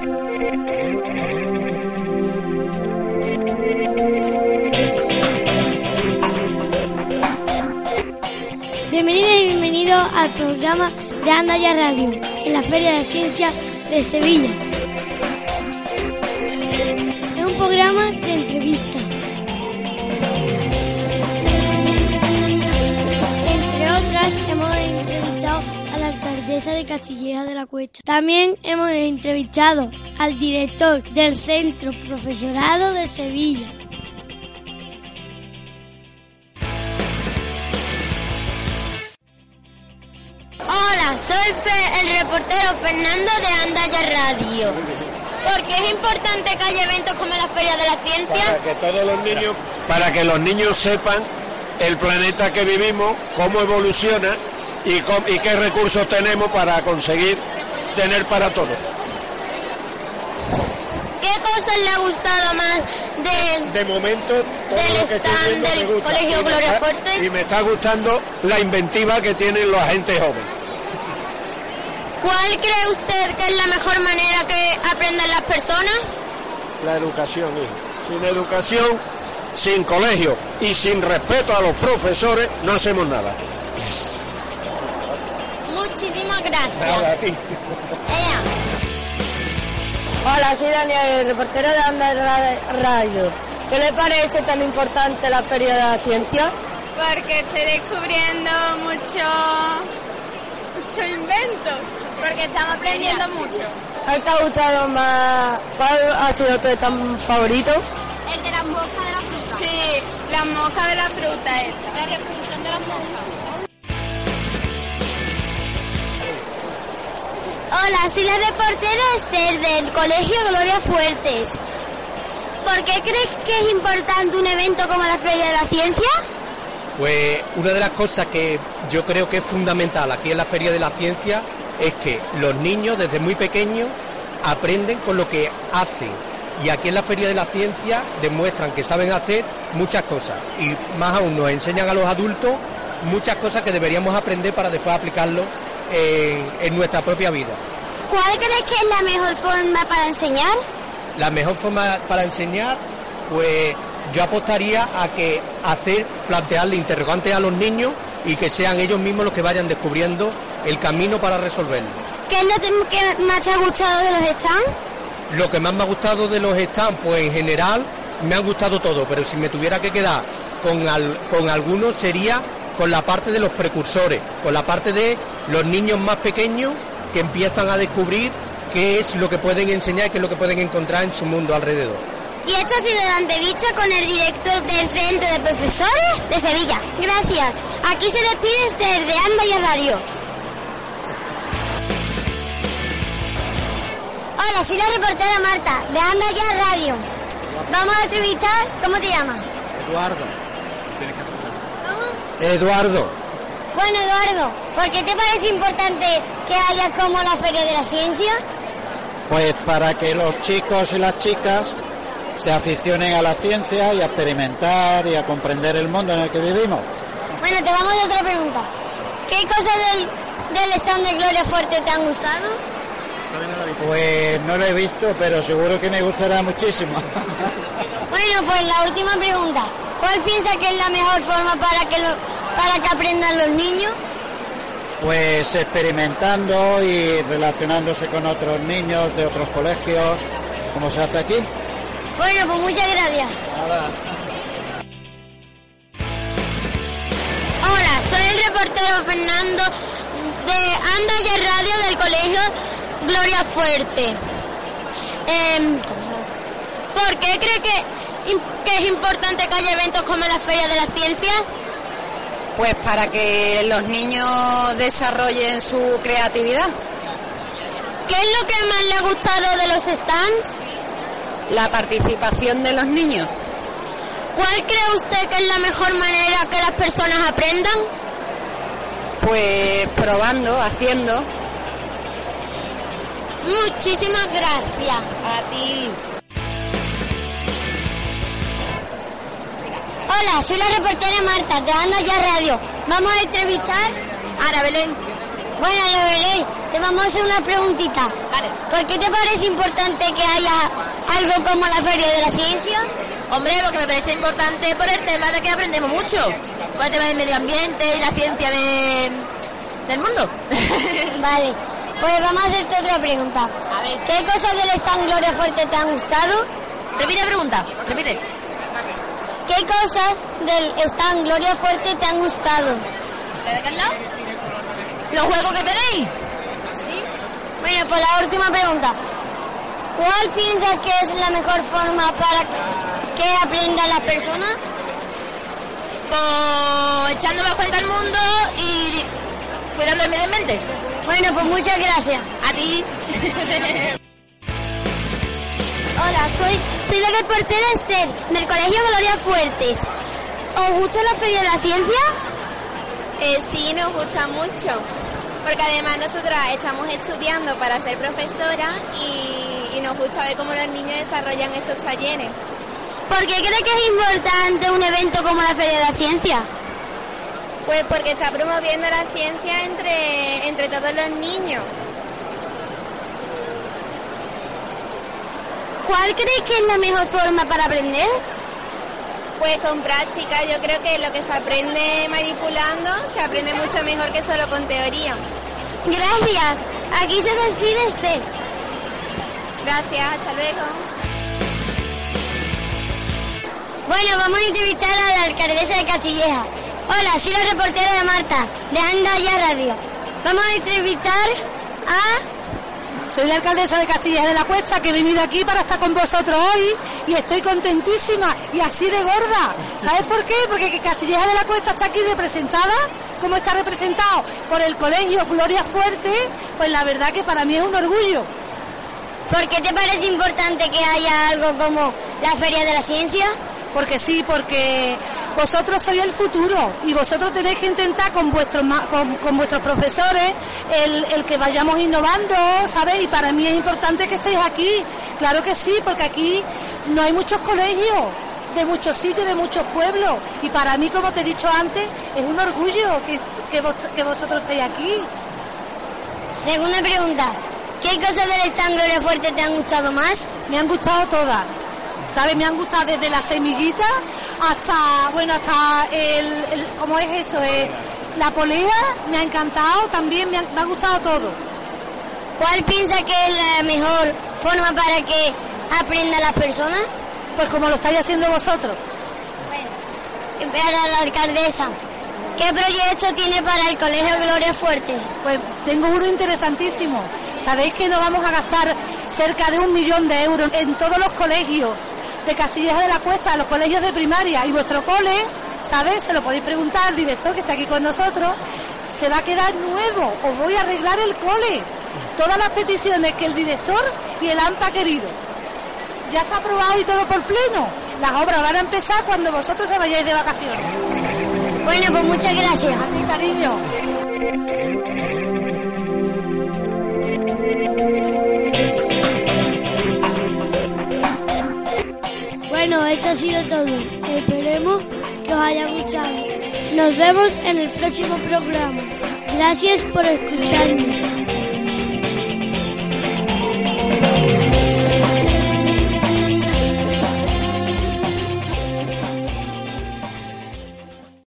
Bienvenidos y bienvenidos al programa de Anda Ya Radio en la Feria de Ciencias de Sevilla. Es un programa de entrevistas. Entre otras, hemos entrevistado alcaldesa de Castilleja de la Cuesta. También hemos entrevistado al director del Centro Profesorado de Sevilla. Hola, soy Fe- el reportero Fernando de Andaya Radio. Porque es importante que haya eventos como la Feria de la Ciencia. para que todos los niños, para que los niños sepan el planeta que vivimos, cómo evoluciona y, qué recursos tenemos para conseguir tener para todos. ¿Qué cosas le ha gustado más de... De momento, Del stand del. Colegio Gloria Fuerte. Y me está gustando la inventiva que tienen los agentes jóvenes. ¿Cuál cree usted que es la mejor manera que aprendan las personas? La educación, hijo. Sin educación, sin colegio y sin respeto a los profesores, no hacemos nada. Muchísimas gracias. Nada a ti. Ea. Hola, soy Daniel, el reportero de Anda Ra- Radio. ¿Qué le parece tan importante la Feria de la Ciencia? Porque estoy descubriendo mucho, mucho invento. Porque estamos aprendiendo mucho. ¿Cuál te ha gustado más? ¿Cuál ha sido tu stand favorito? El de las moscas de la fruta. Sí, las moscas de la fruta esta. La reproducción de las moscas. Hola, soy la reportera Esther del Colegio Gloria Fuertes. ¿Por qué crees que es importante un evento como la Feria de la Ciencia? Pues una de las cosas que yo creo que es fundamental aquí en la Feria de la Ciencia es que los niños desde muy pequeños aprenden con lo que hacen. Y aquí en la Feria de la Ciencia demuestran que saben hacer muchas cosas. Y más aún nos enseñan a los adultos muchas cosas que deberíamos aprender para después aplicarlo en, en nuestra propia vida. ¿Cuál crees que es la mejor forma para enseñar? La mejor forma para enseñar, pues yo apostaría a que hacer, plantearle interrogantes a los niños y que sean ellos mismos los que vayan descubriendo el camino para resolverlo. ¿Qué es lo que más te ha gustado de los stands? Lo que más me ha gustado de los stands, pues en general me han gustado todo, pero si me tuviera que quedar con, al- con algunos sería con la parte de los precursores, con la parte de los niños más pequeños que empiezan a descubrir qué es lo que pueden enseñar y qué es lo que pueden encontrar en su mundo alrededor. Y esto ha sido la entrevista con el director del Centro de Profesores de Sevilla. Gracias. Aquí se despide Esther de Anda y Radio. Hola, soy la reportera Marta de Anda Ya Radio. Vamos a entrevistar, ¿cómo te llamas? Eduardo. ¿Cómo? Eduardo. Bueno, Eduardo, ¿por qué te parece importante que haya como la Feria de la Ciencia? Pues para que los chicos y las chicas se aficionen a la ciencia y a experimentar y a comprender el mundo en el que vivimos. Bueno, te vamos a otra pregunta. ¿Qué cosas del, del stand de Gloria Fuerte te han gustado? Pues no lo he visto, pero seguro que me gustará muchísimo. Bueno, pues la última pregunta. ¿Cuál piensa que es la mejor forma para que, lo- para que aprendan los niños? Pues experimentando y relacionándose con otros niños de otros colegios, como se hace aquí. Bueno, pues muchas gracias. Hola, soy el reportero Fernando de Anda Ya Radio del Colegio Gloria Fuerte. Em, ¿Por qué cree que, que es importante que haya eventos como la Feria de la Ciencia? Pues para que los niños desarrollen su creatividad. ¿Qué es lo que más le ha gustado de los stands? La participación de los niños. ¿Cuál cree usted que es la mejor manera que las personas aprendan? Pues probando, haciendo. Muchísimas gracias. A ti. Hola, soy la reportera Marta de Anda Ya Radio. Vamos a entrevistar a Ana Belén. Bueno, Ana Belén, te vamos a hacer una preguntita. Vale. ¿Por qué te parece importante que haya algo como la Feria de la Ciencia? Hombre, porque me parece importante por el tema de que aprendemos mucho. Por el tema del medio ambiente y la ciencia de, del mundo. Vale, pues vamos a hacerte otra pregunta. A ver. ¿Qué cosas del stand Gloria Fuerte te han gustado? Repite la pregunta, repite. ¿Qué cosas del stand Gloria Fuerte te han gustado? ¿La de lado? ¿Los juegos que tenéis? ¿Sí? Bueno, pues la última pregunta. ¿Cuál piensas que es la mejor forma para que aprendan las personas? Pues echando más cuenta al mundo y cuidando el medio ambiente. Bueno, pues muchas gracias. A ti. Hola, soy, soy la reportera Esther, del Colegio Gloria Fuertes. ¿Os gusta la Feria de la Ciencia? Eh, sí, nos gusta mucho. Porque además nosotras estamos estudiando para ser profesora y, y nos gusta ver cómo los niños desarrollan estos talleres. ¿Por qué crees que es importante un evento como la Feria de la Ciencia? Pues porque está promoviendo la ciencia entre, entre todos los niños. ¿Cuál crees que es la mejor forma para aprender? Pues con práctica, yo creo que lo que se aprende manipulando se aprende mucho mejor que solo con teoría. Gracias. Aquí se despide Esther. Gracias, hasta luego. Bueno, vamos a entrevistar a la alcaldesa de Castilleja. Hola, soy la reportera de Marta, de Anda Ya Radio. Vamos a entrevistar a... Soy la alcaldesa de Castilleja de la Cuesta que he venido aquí para estar con vosotros hoy y estoy contentísima y así de gorda. ¿Sabes por qué? Porque Castilleja de la Cuesta está aquí representada, como está representado por el colegio Gloria Fuerte, pues la verdad que para mí es un orgullo. ¿Por qué te parece importante que haya algo como la Feria de la Ciencia? Porque sí, porque vosotros sois el futuro y vosotros tenéis que intentar con vuestros con, con vuestros profesores el, el que vayamos innovando, ¿sabes? Y para mí es importante que estéis aquí, claro que sí, porque aquí no hay muchos colegios de muchos sitios, de muchos pueblos y para mí, como te he dicho antes, es un orgullo que, que, vos- que vosotros estéis aquí. Segunda pregunta. ¿Qué cosas del stand Gloria Fuerte te han gustado más? Me han gustado todas. ¿Sabes? Me han gustado desde la semillita hasta, bueno, hasta el, el- ¿cómo es eso? Eh, la polea me ha encantado, también me ha, me ha gustado todo. ¿Cuál piensa que es la mejor forma para que aprendan las personas? Pues como lo estáis haciendo vosotros. Para la alcaldesa. ¿Qué proyecto tiene para el Colegio Gloria Fuerte? Pues tengo uno interesantísimo. Sabéis que nos vamos a gastar cerca de un millón de euros en todos los colegios de Castilleja de la Cuesta, los colegios de primaria y vuestro cole, ¿sabes? Se lo podéis preguntar al director que está aquí con nosotros. Se va a quedar nuevo, os voy a arreglar el cole. Todas las peticiones que el director y el AMPA ha querido. Ya está aprobado y todo por pleno. Las obras van a empezar cuando vosotros se vayáis de vacaciones. Bueno, pues muchas gracias. A ti, cariño. Bueno, esto ha sido todo. Esperemos que os haya gustado. Nos vemos en el próximo programa. Gracias por escucharnos.